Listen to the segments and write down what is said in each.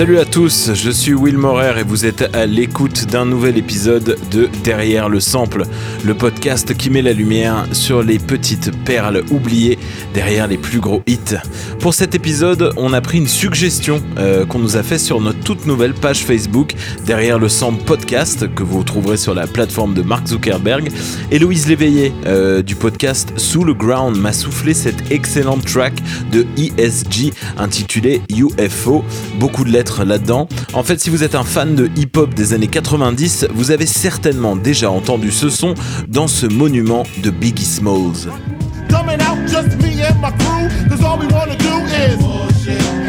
Salut à tous, je suis Will Morer et vous êtes à l'écoute d'un nouvel épisode de Derrière le Sample, le podcast qui met la lumière sur les petites perles oubliées derrière les plus gros hits. Pour cet épisode, on a pris une suggestion euh, qu'on nous a fait sur notre toute nouvelle page Facebook Derrière le Sample Podcast que vous trouverez sur la plateforme de Mark Zuckerberg. Et Louise Léveillé euh, du podcast Sous le Ground m'a soufflé cette excellente track de ESG intitulée UFO. Beaucoup de lettres là-dedans. En fait, si vous êtes un fan de hip-hop des années 90, vous avez certainement déjà entendu ce son dans ce monument de Biggie Smalls. coming out just me and my crew. Cause all we wanna do is bullshit.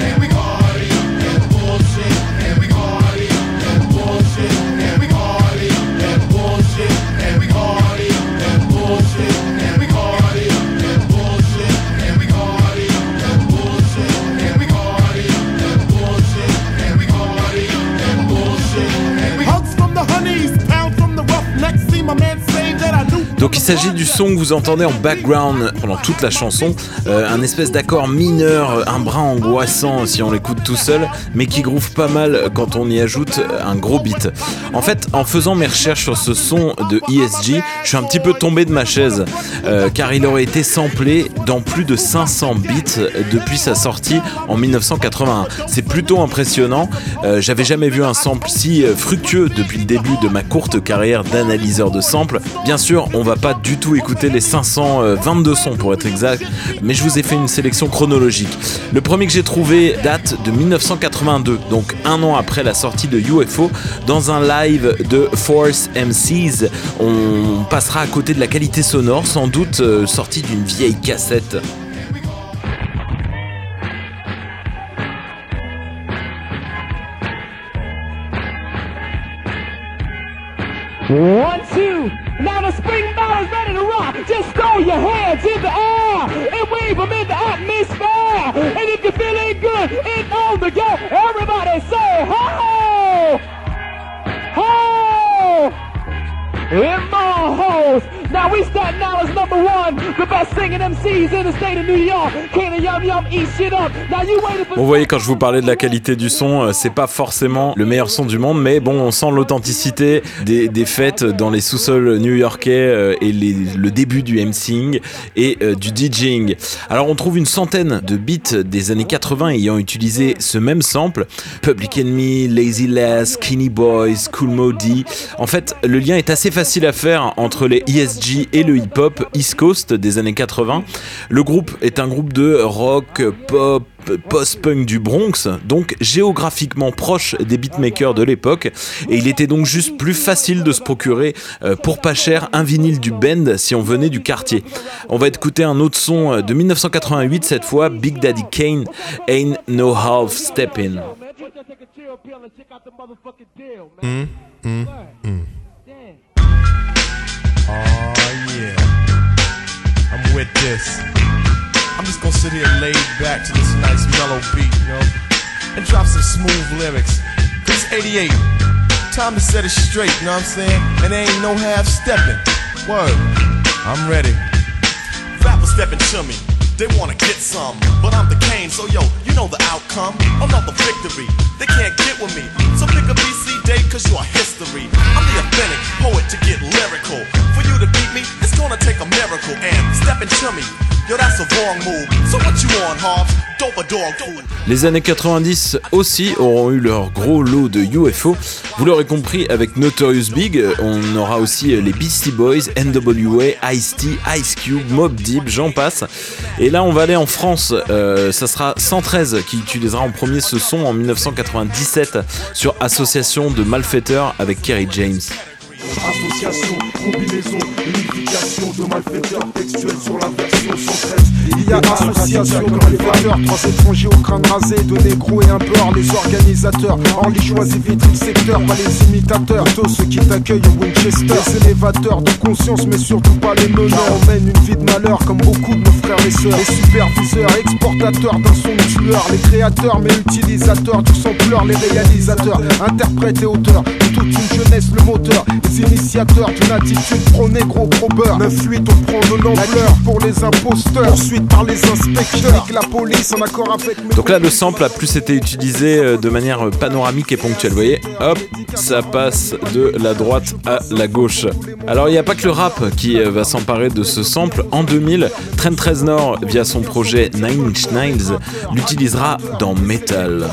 Donc il s'agit du son que vous entendez en background pendant toute la chanson, euh, un espèce d'accord mineur, un brin angoissant si on l'écoute tout seul, mais qui groove pas mal quand on y ajoute un gros beat. En fait, en faisant mes recherches sur ce son de ESG, je suis un petit peu tombé de ma chaise, euh, car il aurait été samplé dans plus de 500 beats depuis sa sortie en 1981. C'est plutôt impressionnant, euh, j'avais jamais vu un sample si fructueux depuis le début de ma courte carrière d'analyseur de samples. Bien sûr, on va pas du tout écouter les 522 sons pour être exact, mais je vous ai fait une sélection chronologique. Le premier que j'ai trouvé date de 1982, donc un an après la sortie de UFO, dans un live de Force MCs. On passera à côté de la qualité sonore, sans doute euh, sortie d'une vieille cassette. One, two. Now the spring ball is ready to rock. Just throw your hands in the air and wave them in the atmosphere. And if you're feeling good, it's on the go. Everybody say, ho! Ho! In my house. Now we start now as number one, the best singing MCs in the state of New York. Can yum yum eat shit up. Vous voyez, quand je vous parlais de la qualité du son, euh, c'est pas forcément le meilleur son du monde, mais bon, on sent l'authenticité des, fêtes dans les sous-sols new-yorkais euh, et le début du MCing et euh, du DJing. Alors, on trouve une centaine de beats des années 80 ayant utilisé ce même sample. Public Enemy, Lazy Lass, Skinny Boys, Cool Modi. En fait, le lien est assez facile à faire entre les ESG et le hip-hop East Coast des années 80. Le groupe est un groupe de rock, pop, post-punk du Bronx, donc géographiquement proche des beatmakers de l'époque, et il était donc juste plus facile de se procurer euh, pour pas cher un vinyle du band si on venait du quartier. On va écouter un autre son euh, de 1988 cette fois, Big Daddy Kane, Ain't No Half Steppin'. Mm. Oh yeah, I'm with this. I'm just gonna sit here laid back to this nice mellow beat, you know, and drop some smooth lyrics. Cause it's 88, time to set it straight, you know what I'm saying? And there ain't no half stepping. Word, I'm ready. Rappers stepping to me. They wanna get some, but I'm the cane, so yo, you know the outcome. Another victory, they can't get with me. So pick a BC date, cause you're history. I'm the authentic poet to get lyrical. For you to beat me, it's gonna take a miracle. And stepping to me, Les années 90 aussi auront eu leur gros lot de UFO. Vous l'aurez compris, avec Notorious Big, on aura aussi les Beastie Boys, NWA, Ice-T, Ice Cube, Mob Deep, j'en passe. Et là, on va aller en France. Euh, ça sera 113 qui utilisera en premier ce son en 1997 sur Association de malfaiteurs avec Kerry James. Association, combinaison, unification de malfaiteurs textuels sur la version 113. Il y a association de malfaiteurs, trois étrangers au crâne rasé, de négros et un beurre, les organisateurs. Orly choisit vite le secteur, pas les imitateurs. Tous ceux qui t'accueillent au Winchester, les élévateurs de conscience, mais surtout pas les meneurs. On mène une vie de malheur comme beaucoup de nos frères et sœurs. Les superviseurs, exportateurs d'un son tueur, les créateurs, mais utilisateurs du sampleur, les réalisateurs, interprètes et auteurs toute une jeunesse, le moteur, les initiateurs d'une attitude pro-négro, pro-beurre. 9-8, on prend de l'ampleur pour les imposteurs, ensuite par les inspecteurs, la police en accord avec Donc là, le sample a plus été utilisé euh, de manière panoramique et ponctuelle. Vous voyez, hop, ça passe de la droite à la gauche. Alors, il n'y a pas que le rap qui euh, va s'emparer de ce sample. En 2000, Trent 13 Nord, via son projet Nine Inch Nails, l'utilisera dans Metal.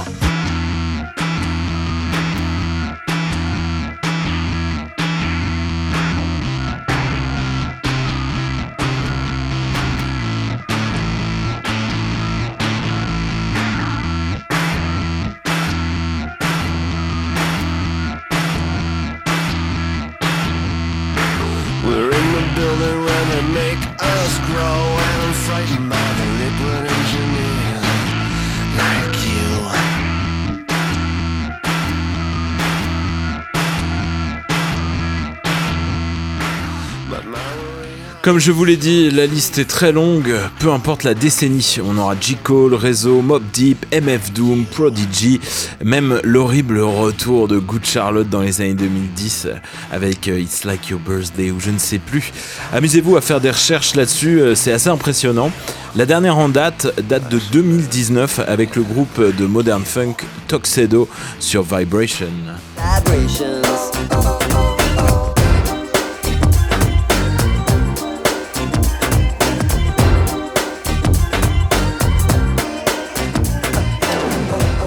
Comme je vous l'ai dit, la liste est très longue, peu importe la décennie. On aura. Cole, Rezo, Mob Deep, MF Doom, Prodigy, même l'horrible retour de Good Charlotte dans les années 2010 avec euh, It's Like Your Birthday ou je ne sais plus. Amusez-vous à faire des recherches là-dessus, euh, c'est assez impressionnant. La dernière en date date de 2019 avec le groupe de modern funk Tuxedo sur Vibration.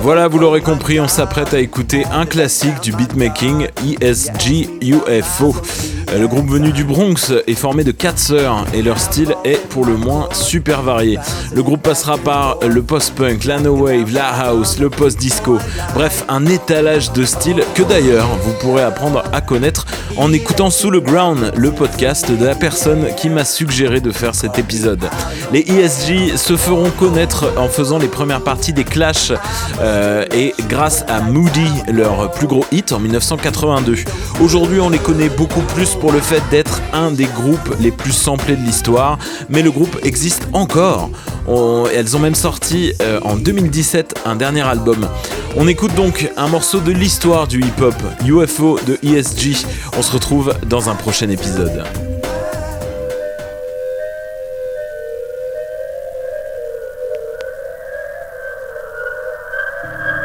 Voilà, vous l'aurez compris, on s'apprête à écouter un classique du beatmaking, ESG UFO. Euh, Le groupe venu du Bronx est formé de quatre sœurs et leur style est pour le moins super varié. Le groupe passera par le post-punk, la no wave, la house, le post-disco. Bref, un étalage de styles que d'ailleurs vous pourrez apprendre à connaître en écoutant Sous le Ground, le podcast de la personne qui m'a suggéré de faire cet épisode. Les ESG se feront connaître en faisant les premières parties des Clash euh, et grâce à Moody, leur plus gros hit en 1982. Aujourd'hui, on les connaît beaucoup plus pour le fait d'être un des groupes les plus samplés de l'histoire, mais le groupe existe encore. Elles ont même sorti euh, en 2017 un dernier album. On écoute donc un morceau de l'histoire du hip-hop, UFO de ESG. On se retrouve dans un prochain épisode. you